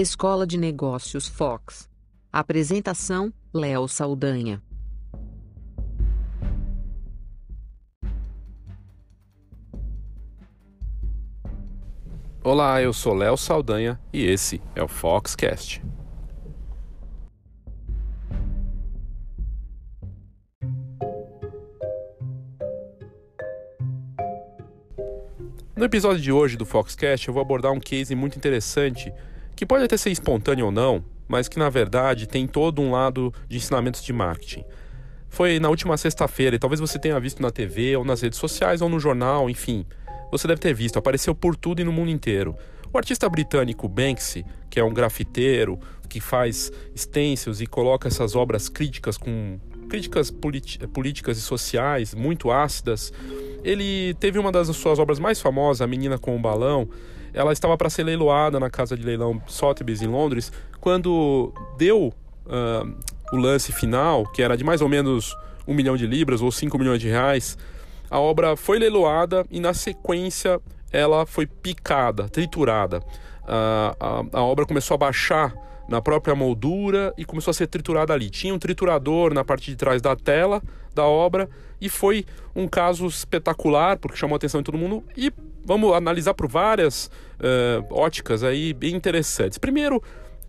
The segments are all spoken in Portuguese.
Escola de Negócios Fox. Apresentação: Léo Saldanha. Olá, eu sou Léo Saldanha e esse é o Foxcast. No episódio de hoje do Foxcast, eu vou abordar um case muito interessante que pode até ser espontâneo ou não, mas que na verdade tem todo um lado de ensinamentos de marketing. Foi na última sexta-feira e talvez você tenha visto na TV ou nas redes sociais ou no jornal, enfim. Você deve ter visto, apareceu por tudo e no mundo inteiro. O artista britânico Banksy, que é um grafiteiro que faz stencils e coloca essas obras críticas com críticas políticas e sociais muito ácidas, ele teve uma das suas obras mais famosas, A Menina com o Balão. Ela estava para ser leiloada na casa de leilão Sotheby's em Londres, quando deu uh, o lance final, que era de mais ou menos um milhão de libras ou cinco milhões de reais, a obra foi leiloada e na sequência ela foi picada, triturada. Uh, a, a obra começou a baixar na própria moldura e começou a ser triturada ali. Tinha um triturador na parte de trás da tela da obra e foi um caso espetacular porque chamou a atenção de todo mundo e vamos analisar por várias uh, óticas aí bem interessantes. Primeiro,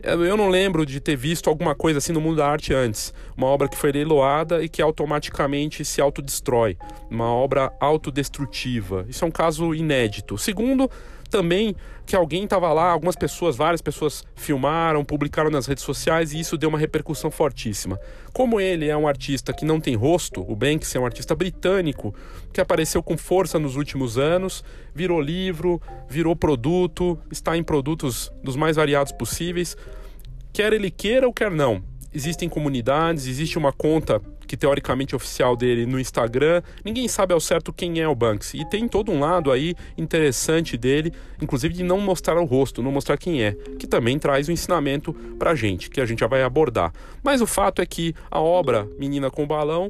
eu não lembro de ter visto alguma coisa assim no mundo da arte antes. Uma obra que foi leiloada e que automaticamente se autodestrói. Uma obra autodestrutiva. Isso é um caso inédito. Segundo, também que alguém estava lá, algumas pessoas, várias pessoas filmaram, publicaram nas redes sociais e isso deu uma repercussão fortíssima. Como ele é um artista que não tem rosto, o Banks é um artista britânico que apareceu com força nos últimos anos, virou livro, virou produto, está em produtos dos mais variados possíveis, quer ele queira ou quer não. Existem comunidades, existe uma conta que teoricamente é oficial dele no Instagram. Ninguém sabe ao certo quem é o Banksy. E tem todo um lado aí interessante dele, inclusive de não mostrar o rosto, não mostrar quem é, que também traz um ensinamento pra gente, que a gente já vai abordar. Mas o fato é que a obra Menina com Balão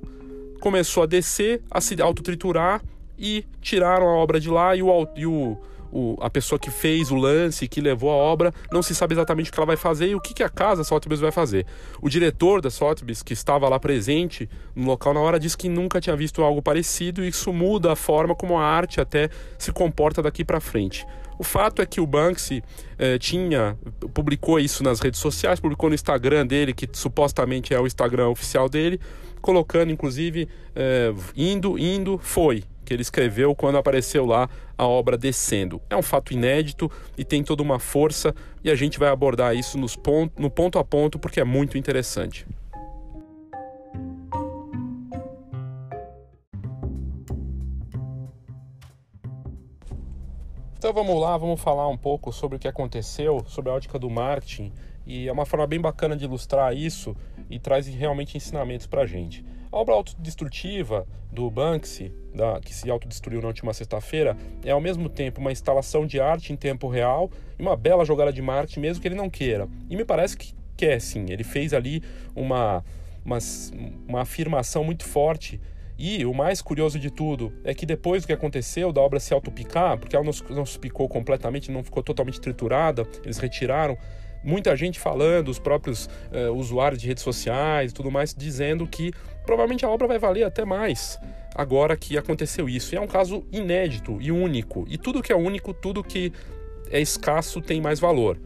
começou a descer, a se autotriturar e tiraram a obra de lá e o, e o o, a pessoa que fez o lance, que levou a obra, não se sabe exatamente o que ela vai fazer e o que, que a casa Sotheby's vai fazer. O diretor da Sotheby's, que estava lá presente no local na hora, disse que nunca tinha visto algo parecido e isso muda a forma como a arte até se comporta daqui para frente. O fato é que o Banksy eh, tinha, publicou isso nas redes sociais, publicou no Instagram dele, que supostamente é o Instagram oficial dele, colocando inclusive eh, indo, indo, foi que ele escreveu quando apareceu lá a obra Descendo. É um fato inédito e tem toda uma força, e a gente vai abordar isso nos no ponto a ponto porque é muito interessante. Então vamos lá, vamos falar um pouco sobre o que aconteceu, sobre a ótica do marketing, e é uma forma bem bacana de ilustrar isso e traz realmente ensinamentos para a gente. A obra autodestrutiva do Banksy, da, que se autodestruiu na última sexta-feira, é ao mesmo tempo uma instalação de arte em tempo real e uma bela jogada de marketing, mesmo que ele não queira. E me parece que quer sim. Ele fez ali uma, uma, uma afirmação muito forte e o mais curioso de tudo é que depois do que aconteceu, da obra se autopicar, porque ela não, não se picou completamente, não ficou totalmente triturada, eles retiraram, muita gente falando, os próprios uh, usuários de redes sociais e tudo mais, dizendo que provavelmente a obra vai valer até mais agora que aconteceu isso. E é um caso inédito e único. E tudo que é único, tudo que é escasso tem mais valor.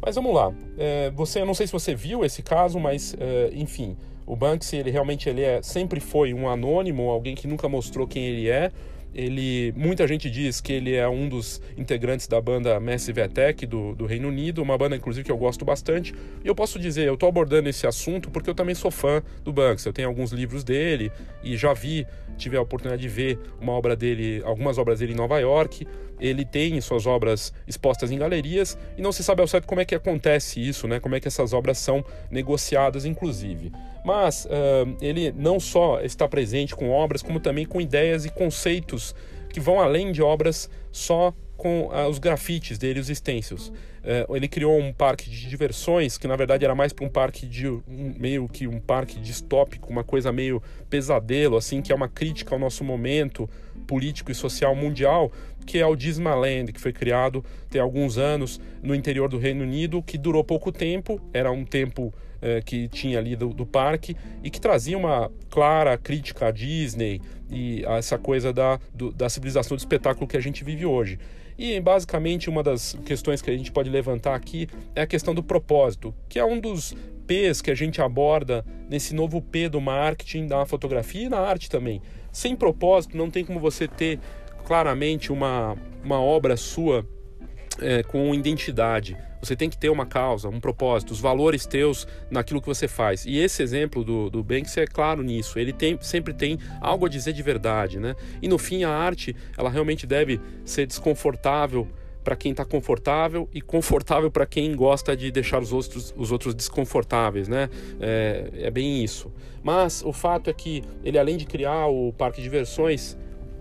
Mas vamos lá. É, você, eu não sei se você viu esse caso, mas é, enfim, o Banksy ele realmente ele é, sempre foi um anônimo, alguém que nunca mostrou quem ele é. Ele, muita gente diz que ele é um dos integrantes da banda Massive Attack do, do Reino Unido, uma banda inclusive que eu gosto bastante. E eu posso dizer, eu estou abordando esse assunto porque eu também sou fã do Banks. Eu tenho alguns livros dele e já vi, tive a oportunidade de ver uma obra dele, algumas obras dele em Nova York. Ele tem suas obras expostas em galerias e não se sabe ao certo como é que acontece isso, né? Como é que essas obras são negociadas, inclusive. Mas uh, ele não só está presente com obras, como também com ideias e conceitos que vão além de obras só com uh, os grafites dele, os stencils. Uh, ele criou um parque de diversões que na verdade era mais para um parque de um, meio que um parque distópico, uma coisa meio pesadelo, assim, que é uma crítica ao nosso momento, político e social mundial, que é o Disneyland, que foi criado tem alguns anos no interior do Reino Unido, que durou pouco tempo, era um tempo eh, que tinha ali do, do, parque e que trazia uma clara crítica à Disney e a essa coisa da, do, da civilização do espetáculo que a gente vive hoje. E basicamente uma das questões que a gente pode levantar aqui é a questão do propósito, que é um dos P's que a gente aborda nesse novo P do marketing, da fotografia e na arte também. Sem propósito, não tem como você ter claramente uma, uma obra sua é, com identidade. Você tem que ter uma causa, um propósito, os valores teus naquilo que você faz. E esse exemplo do, do Banks é claro nisso. Ele tem, sempre tem algo a dizer de verdade, né? E no fim, a arte, ela realmente deve ser desconfortável para quem está confortável e confortável para quem gosta de deixar os outros, os outros desconfortáveis, né? É, é bem isso. Mas o fato é que ele, além de criar o parque de diversões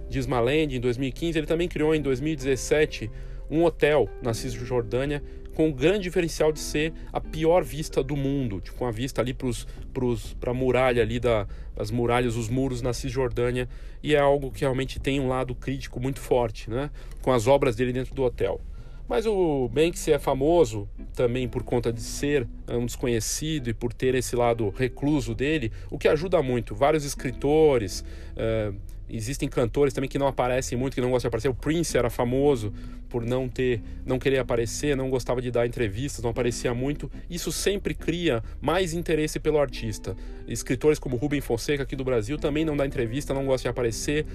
Dismaland em 2015, ele também criou em 2017 um hotel na Cisjordânia com o grande diferencial de ser a pior vista do mundo, tipo uma vista ali para a muralha ali da, as muralhas, os muros na Cisjordânia, e é algo que realmente tem um lado crítico muito forte, né? Com as obras dele dentro do hotel. Mas o Banksy é famoso também por conta de ser um desconhecido e por ter esse lado recluso dele, o que ajuda muito. Vários escritores, uh, Existem cantores também que não aparecem muito, que não gostam de aparecer. O Prince era famoso por não ter, não querer aparecer, não gostava de dar entrevistas, não aparecia muito. Isso sempre cria mais interesse pelo artista. Escritores como Rubem Fonseca aqui do Brasil também não dá entrevista, não gosta de aparecer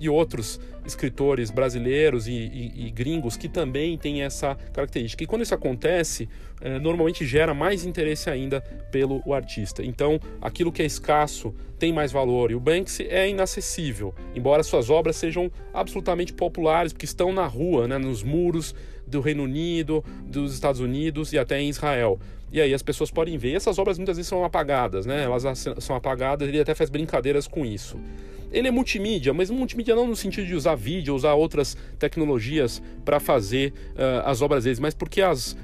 e outros escritores brasileiros e, e, e, gringos que também têm essa característica. E quando isso acontece, é, normalmente gera mais interesse ainda pelo artista. Então, aquilo que é escasso tem mais valor. E o Banksy é inacessível, embora suas obras sejam absolutamente populares, porque estão na rua, né, nos muros do Reino Unido, dos Estados Unidos e até em Israel. E aí as pessoas podem ver. Essas obras muitas vezes são apagadas, né? Elas são apagadas, ele até faz brincadeiras com isso. Ele é multimídia, mas multimídia não no sentido de usar vídeo, usar outras tecnologias para fazer uh, as obras dele, mas porque as,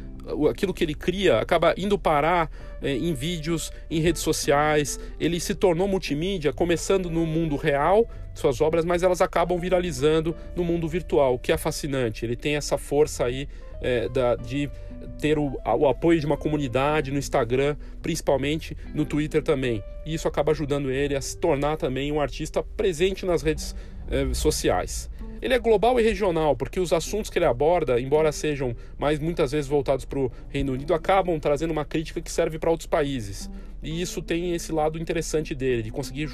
aquilo que ele cria acaba indo parar eh, em vídeos, em redes sociais. Ele se tornou multimídia, começando no mundo real, suas obras, mas elas acabam viralizando no mundo virtual, o que é fascinante. Ele tem essa força aí eh, da, de ter o, o, apoio de uma comunidade no Instagram, principalmente no Twitter também. E isso acaba ajudando ele a se tornar também um artista presente nas redes eh, sociais. Ele é global e regional, porque os assuntos que ele aborda, embora sejam mais muitas vezes voltados para o Reino Unido, acabam trazendo uma crítica que serve para outros países. E isso tem esse lado interessante dele, de conseguir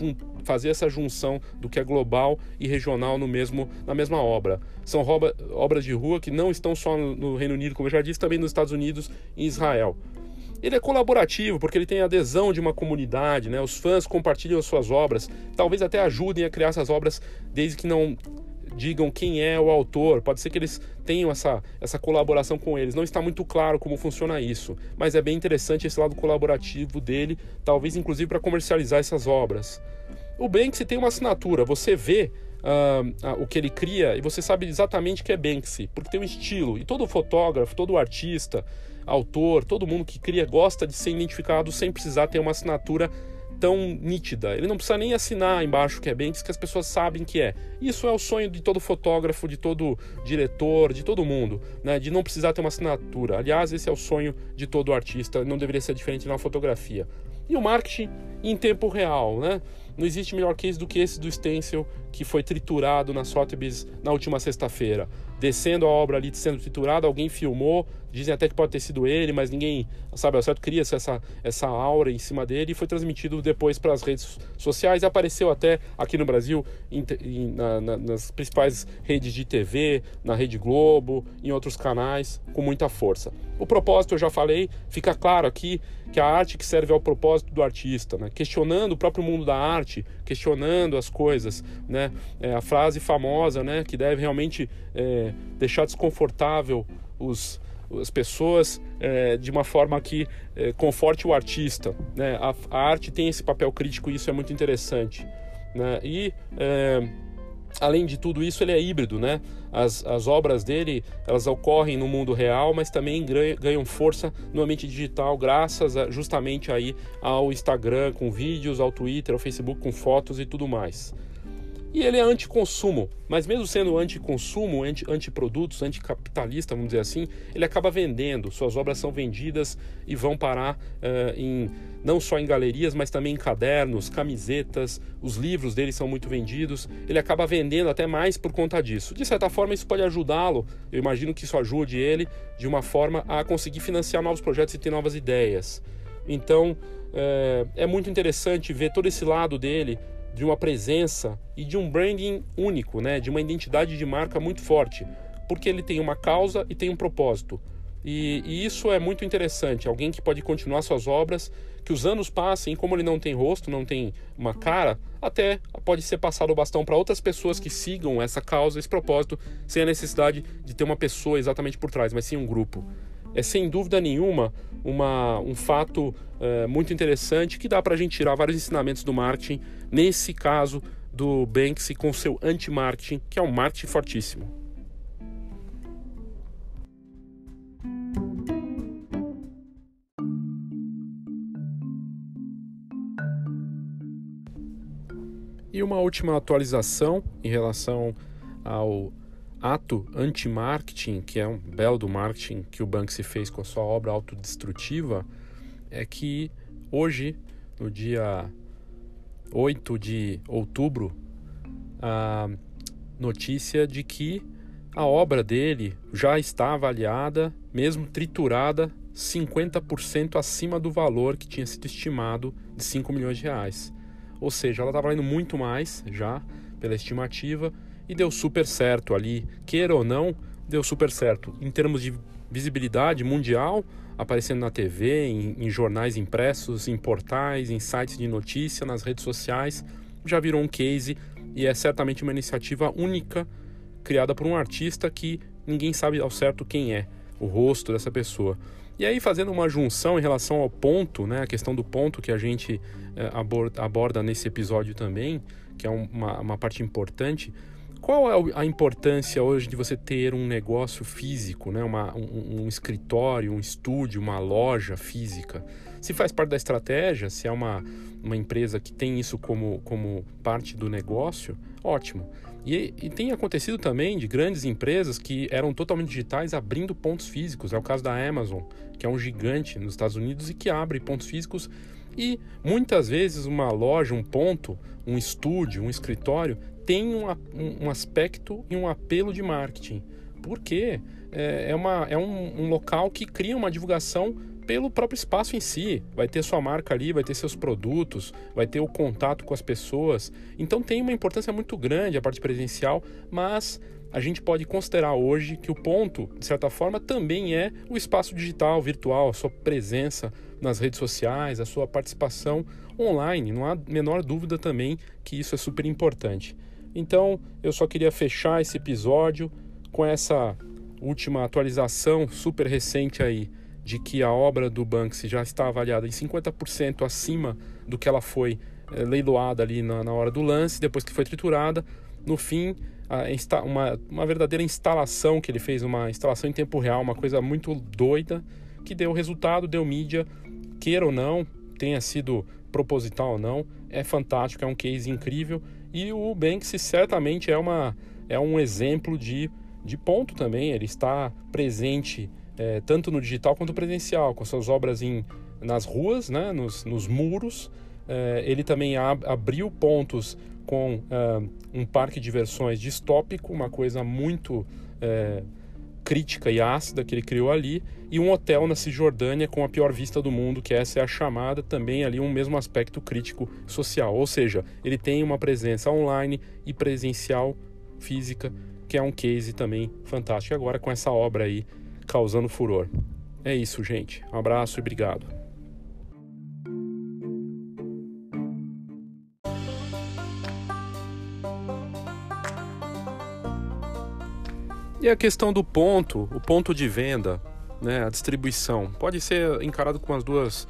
fazer essa junção do que é global e regional no mesmo, na mesma obra. São obras de rua que não estão só no Reino Unido, como eu já disse, também nos Estados Unidos e Israel. Ele é colaborativo porque ele tem adesão de uma comunidade, né? Os fãs compartilham as suas obras, talvez até ajudem a criar essas obras desde que não digam quem é o autor. Pode ser que eles tenham essa, essa colaboração com eles. Não está muito claro como funciona isso, mas é bem interessante esse lado colaborativo dele, talvez inclusive para comercializar essas obras. O Banksy tem uma assinatura, você vê uh, uh, o que ele cria e você sabe exatamente que é Banksy, porque tem um estilo. E todo fotógrafo, todo artista, autor, todo mundo que cria gosta de ser identificado sem precisar ter uma assinatura tão nítida. Ele não precisa nem assinar embaixo que é Banks, que as pessoas sabem que é. Isso é o sonho de todo fotógrafo, de todo diretor, de todo mundo, né? De não precisar ter uma assinatura. Aliás, esse é o sonho de todo artista, não deveria ser diferente na fotografia. E o marketing em tempo real, né? Não existe melhor case do que esse do Stencil, que foi triturado na Sotheby's na última sexta-feira. Descendo a obra ali, sendo triturada, alguém filmou, dizem até que pode ter sido ele, mas ninguém, sabe, ao certo, cria essa, essa aura em cima dele e foi transmitido depois para as redes sociais apareceu até aqui no Brasil, em, em, na, na, nas principais redes de TV, na Rede Globo, em outros canais, com muita força. O propósito, eu já falei, fica claro aqui que a arte que serve ao propósito do artista, né? questionando o próprio mundo da arte, questionando as coisas, né? É a frase famosa, né, que deve realmente é, deixar desconfortável os as pessoas é, de uma forma que é, conforte o artista. Né? A, a, arte tem esse papel crítico e isso é muito interessante. Né? E é, além de tudo isso, ele é híbrido, né? As, as obras dele, elas ocorrem no mundo real, mas também ganham força no ambiente digital, graças a, justamente aí ao Instagram com vídeos, ao Twitter, ao Facebook com fotos e tudo mais. E ele é anticonsumo, mas mesmo sendo anticonsumo, anti, antiprodutos, anticapitalista, vamos dizer assim, ele acaba vendendo. Suas obras são vendidas e vão parar uh, em não só em galerias, mas também em cadernos, camisetas. Os livros dele são muito vendidos. Ele acaba vendendo até mais por conta disso. De certa forma, isso pode ajudá-lo. Eu imagino que isso ajude ele de uma forma a conseguir financiar novos projetos e ter novas ideias. Então, é, é muito interessante ver todo esse lado dele de uma presença e de um branding único, né? de uma identidade de marca muito forte, porque ele tem uma causa e tem um propósito. E, e, isso é muito interessante. Alguém que pode continuar suas obras, que os anos passem, como ele não tem rosto, não tem uma cara, até pode ser passado o bastão para outras pessoas que sigam essa causa, esse propósito, sem a necessidade de ter uma pessoa exatamente por trás, mas sim um grupo. É sem dúvida nenhuma uma, um fato é, muito interessante que dá para a gente tirar vários ensinamentos do marketing, nesse caso do Banksy com seu anti-marketing, que é um marketing fortíssimo. E uma última atualização em relação ao ato anti-marketing, que é um belo do marketing que o Banksy fez com a sua obra autodestrutiva, é que hoje, no dia 8 de outubro, a notícia de que a obra dele já está avaliada, mesmo triturada, 50% acima do valor que tinha sido estimado de 5 milhões de reais. Ou seja, ela está valendo muito mais já pela estimativa e deu super certo ali, queira ou não, deu super certo. Em termos de visibilidade mundial, aparecendo na TV, em, em, jornais impressos, em portais, em sites de notícia, nas redes sociais, já virou um case e é certamente uma iniciativa única criada por um artista que ninguém sabe ao certo quem é, o rosto dessa pessoa. E aí, fazendo uma junção em relação ao ponto, né, a questão do ponto que a gente aborda, aborda, nesse episódio também, que é uma, uma parte importante, qual é a importância hoje de você ter um negócio físico, né? Uma, um, um, escritório, um estúdio, uma loja física? Se faz parte da estratégia, se é uma, uma empresa que tem isso como, como parte do negócio, ótimo. E, e, tem acontecido também de grandes empresas que eram totalmente digitais abrindo pontos físicos. É o caso da Amazon, que é um gigante nos Estados Unidos e que abre pontos físicos. E muitas vezes uma loja, um ponto, um estúdio, um escritório tem um, um aspecto e um apelo de marketing. Porque é, é, uma, é um, um local que cria uma divulgação pelo próprio espaço em si. Vai ter sua marca ali, vai ter seus produtos, vai ter o contato com as pessoas. Então tem uma importância muito grande a parte presencial, mas a gente pode considerar hoje que o ponto, de certa forma, também é o espaço digital, virtual, a sua presença nas redes sociais, a sua participação online. Não há menor dúvida também que isso é super importante. Então, eu só queria fechar esse episódio com essa última atualização super recente aí de que a obra do Banksy já está avaliada em 50% acima do que ela foi é, leiloada ali na, na, hora do lance, depois que foi triturada. No fim, a, uma, uma verdadeira instalação que ele fez, uma instalação em tempo real, uma coisa muito doida, que deu resultado, deu mídia, queira ou não, tenha sido proposital ou não, é fantástico, é um case incrível e o Banksy certamente é, uma, é um exemplo de, de ponto também. Ele está presente é, tanto no digital quanto presencial, com suas obras em, nas ruas, né, nos, nos muros. É, ele também ab, abriu pontos com é, um parque de diversões distópico, uma coisa muito é, crítica e ácida que ele criou ali, e um hotel na Cisjordânia com a pior vista do mundo, que essa é a chamada, também ali um mesmo aspecto crítico social. Ou seja, ele tem uma presença online e presencial física, que é um case também fantástico. Agora com essa obra aí causando furor. É isso, gente. Um abraço e obrigado. E a questão do ponto, o ponto de venda, né, a distribuição, pode ser encarado com as duas,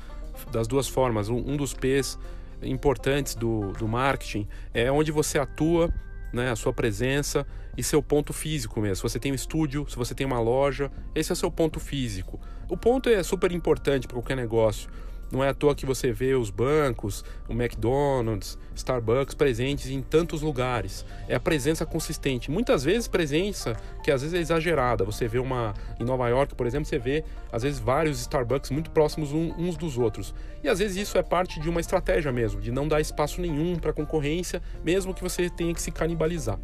das duas formas. Um, dos P's importantes do, do marketing é onde você atua, né, a sua presença e seu ponto físico mesmo. Se você tem um estúdio, se você tem uma loja, esse é o seu ponto físico. O ponto é super importante para qualquer negócio. Não é à toa que você vê os bancos, o McDonald's, Starbucks presentes em tantos lugares. É a presença consistente. Muitas vezes presença que às vezes é exagerada. Você vê uma em Nova York, por exemplo, você vê às vezes vários Starbucks muito próximos uns dos outros. E às vezes isso é parte de uma estratégia mesmo, de não dar espaço nenhum para concorrência, mesmo que você tenha que se canibalizar.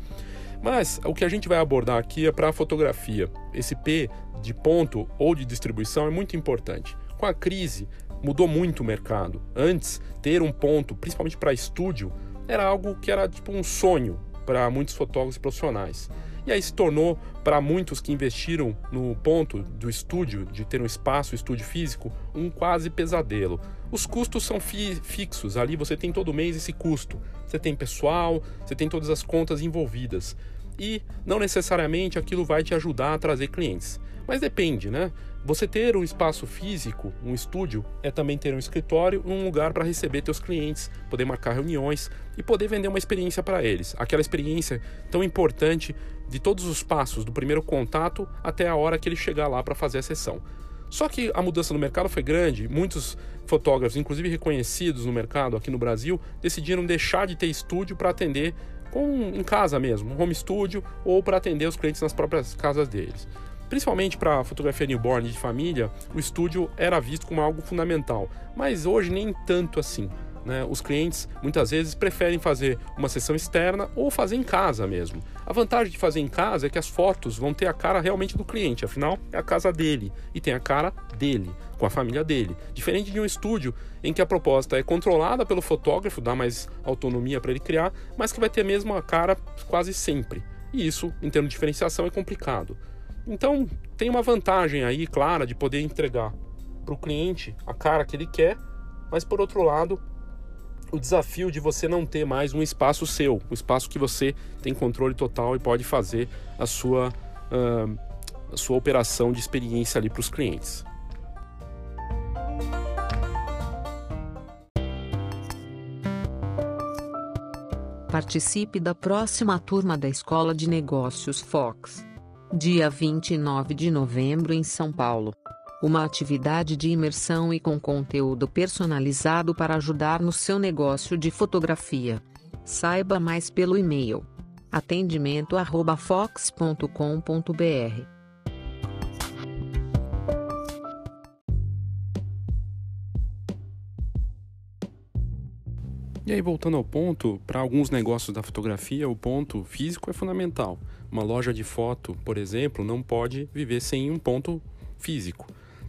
Mas o que a gente vai abordar aqui é para a fotografia. Esse P de ponto ou de distribuição é muito importante. Com a crise, mudou muito o mercado. Antes, ter um ponto, principalmente para estúdio, era algo que era tipo um sonho para muitos fotógrafos profissionais. E aí se tornou, para muitos que investiram no ponto do estúdio, de ter um espaço, estúdio físico, um quase pesadelo. Os custos são fi fixos, ali você tem todo mês esse custo. Você tem pessoal, você tem todas as contas envolvidas. E não necessariamente aquilo vai te ajudar a trazer clientes. Mas depende, né? Você ter um espaço físico, um estúdio, é também ter um escritório, um lugar para receber teus clientes, poder marcar reuniões e poder vender uma experiência para eles. Aquela experiência tão importante de todos os passos, do primeiro contato até a hora que ele chegar lá para fazer a sessão. Só que a mudança no mercado foi grande, muitos fotógrafos, inclusive reconhecidos no mercado aqui no Brasil, decidiram deixar de ter estúdio para atender com, em casa mesmo, um home studio ou para atender os clientes nas próprias casas deles. Principalmente para fotografia newborn de família, o estúdio era visto como algo fundamental, mas hoje nem tanto assim. Né? Os clientes muitas vezes preferem fazer uma sessão externa ou fazer em casa mesmo. A vantagem de fazer em casa é que as fotos vão ter a cara realmente do cliente, afinal é a casa dele e tem a cara dele, com a família dele. Diferente de um estúdio em que a proposta é controlada pelo fotógrafo, dá mais autonomia para ele criar, mas que vai ter a cara quase sempre. E isso, em termos de diferenciação, é complicado. Então, tem uma vantagem aí, clara, de poder entregar para o cliente a cara que ele quer, mas por outro lado, o desafio de você não ter mais um espaço seu, um espaço que você tem controle total e pode fazer a sua, uh, a sua operação de experiência ali para os clientes. Participe da próxima turma da Escola de Negócios Fox dia 29 de novembro em São Paulo. Uma atividade de imersão e com conteúdo personalizado para ajudar no seu negócio de fotografia. Saiba mais pelo e-mail atendimento@fox.com.br. E aí, voltando ao ponto, para alguns negócios da fotografia, o ponto físico é fundamental. Uma loja de foto, por exemplo, não pode viver sem um ponto físico.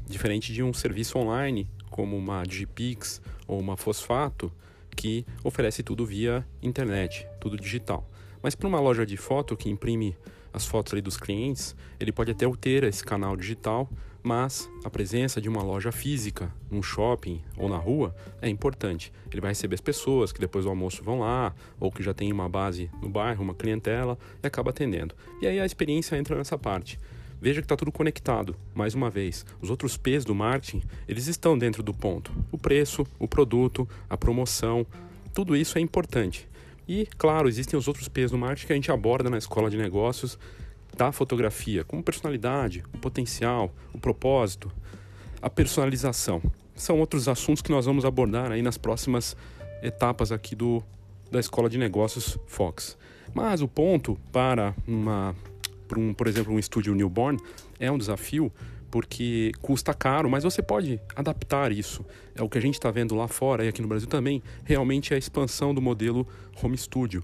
Diferente de um serviço online, como uma Digipix ou uma Fosfato, que oferece tudo via internet, tudo digital. Mas para uma loja de foto que imprime as fotos ali dos clientes, ele pode até ter esse canal digital, mas a presença de uma loja física, num shopping ou na rua é importante. Ele vai receber as pessoas que depois do almoço vão lá, ou que já tem uma base no bairro, uma clientela, e acaba atendendo. E aí a experiência entra nessa parte. Veja que está tudo conectado. Mais uma vez, os outros P's do marketing, eles estão dentro do ponto. O preço, o produto, a promoção, tudo isso é importante. E, claro, existem os outros P's do marketing que a gente aborda na escola de negócios da fotografia, como personalidade, o potencial, o propósito, a personalização. São outros assuntos que nós vamos abordar aí nas próximas etapas aqui do da Escola de Negócios Fox. Mas o ponto para uma para um, por exemplo, um estúdio newborn é um desafio porque custa caro, mas você pode adaptar isso. É o que a gente está vendo lá fora e aqui no Brasil também, realmente é a expansão do modelo home studio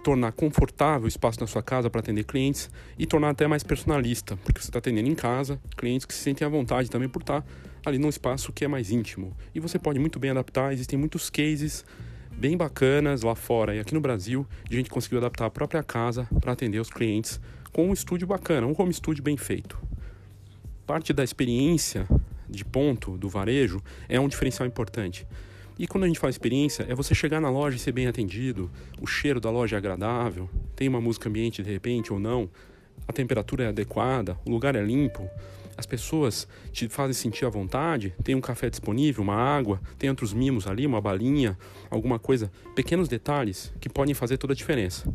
tornar confortável o espaço na sua casa para atender clientes e tornar até mais personalista, porque você está atendendo em casa clientes que se sentem à vontade também por estar tá ali num espaço que é mais íntimo. E você pode muito bem adaptar, existem muitos cases bem bacanas lá fora e aqui no Brasil de gente conseguiu adaptar a própria casa para atender os clientes com um estúdio bacana, um home studio bem feito. Parte da experiência de ponto do varejo é um diferencial importante. E quando a gente fala experiência, é você chegar na loja e ser bem atendido, o cheiro da loja é agradável, tem uma música ambiente de repente ou não, a temperatura é adequada, o lugar é limpo, as pessoas te fazem sentir à vontade, tem um café disponível, uma água, tem outros mimos ali, uma balinha, alguma coisa, pequenos detalhes que podem fazer toda a diferença.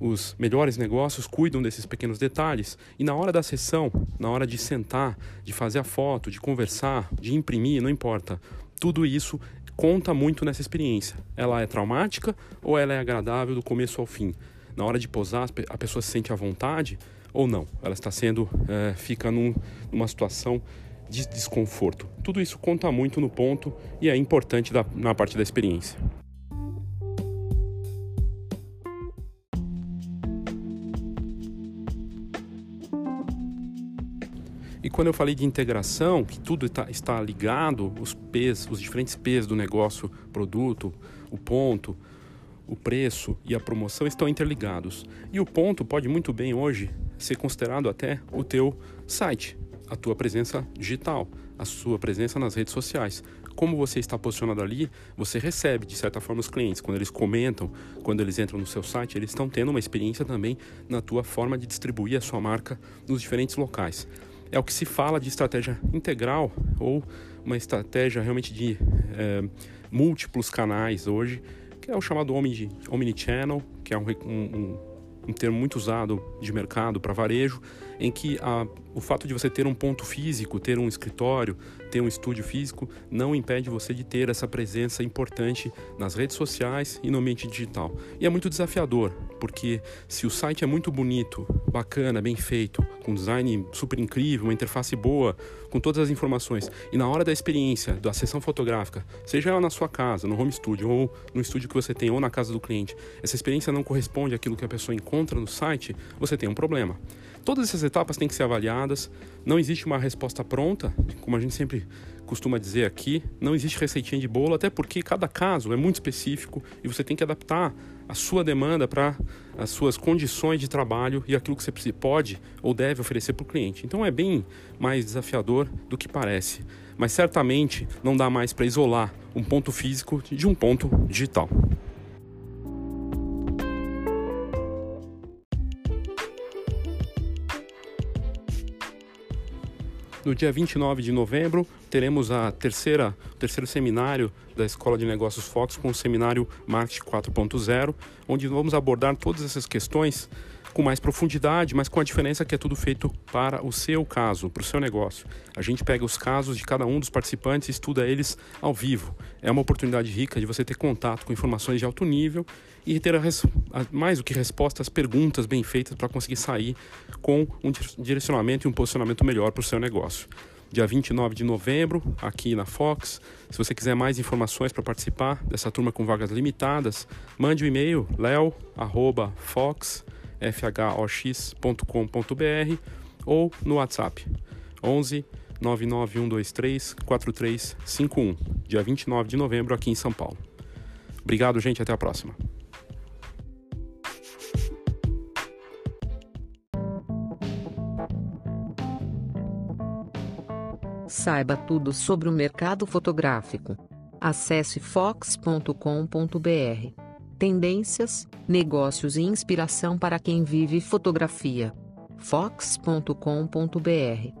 Os melhores negócios cuidam desses pequenos detalhes e na hora da sessão, na hora de sentar, de fazer a foto, de conversar, de imprimir, não importa Tudo isso conta muito nessa experiência. Ela é traumática ou ela é agradável do começo ao fim? Na hora de posar, a pessoa se sente à vontade ou não? Ela está sendo, é, fica num, numa situação de desconforto. Tudo isso conta muito no ponto e é importante da, na parte da experiência. Quando eu falei de integração, que tudo está, está ligado, os P's, os diferentes P's do negócio, produto, o ponto, o preço e a promoção estão interligados. E o ponto pode muito bem hoje ser considerado até o teu site, a tua presença digital, a sua presença nas redes sociais. Como você está posicionado ali, você recebe de certa forma os clientes. Quando eles comentam, quando eles entram no seu site, eles estão tendo uma experiência também na tua forma de distribuir a sua marca nos diferentes locais é o que se fala de estratégia integral ou uma estratégia realmente de é, múltiplos canais hoje, que é o chamado omnichannel, que é um, um, um termo muito usado de mercado para varejo, em que a, o fato de você ter um ponto físico, ter um escritório, ter um estúdio físico, não impede você de ter essa presença importante nas redes sociais e no ambiente digital. E é muito desafiador, porque se o site é muito bonito, bacana, bem feito, com design super incrível, uma interface boa, com todas as informações, e na hora da experiência, da sessão fotográfica, seja ela na sua casa, no home studio, ou no estúdio que você tem, ou na casa do cliente, essa experiência não corresponde àquilo que a pessoa encontra no site, você tem um problema. Todas essas etapas têm que ser avaliadas. Não existe uma resposta pronta, como a gente sempre costuma dizer aqui. Não existe receitinha de bolo, até porque cada caso é muito específico e você tem que adaptar a sua demanda para as suas condições de trabalho e aquilo que você pode ou deve oferecer para o cliente. Então é bem mais desafiador do que parece. Mas certamente não dá mais para isolar um ponto físico de um ponto digital. No dia 29 de novembro, teremos a terceira, o terceiro seminário da Escola de Negócios Fox com o seminário Marketing 4.0, onde vamos abordar todas essas questões com mais profundidade, mas com a diferença que é tudo feito para o seu caso, para o seu negócio. A gente pega os casos de cada um dos participantes e estuda eles ao vivo. É uma oportunidade rica de você ter contato com informações de alto nível e ter a a, mais do que respostas, perguntas bem feitas para conseguir sair com um direcionamento e um posicionamento melhor para o seu negócio. Dia 29 de novembro, aqui na Fox. Se você quiser mais informações para participar dessa turma com vagas limitadas, mande o um e-mail leo@fox.com.br ou no WhatsApp 11 99123 4351, dia 29 de novembro aqui em São Paulo. Obrigado, gente, até a próxima. Saiba tudo sobre o mercado fotográfico. Acesse fox.com.br. Tendências, negócios e inspiração para quem vive fotografia. fox.com.br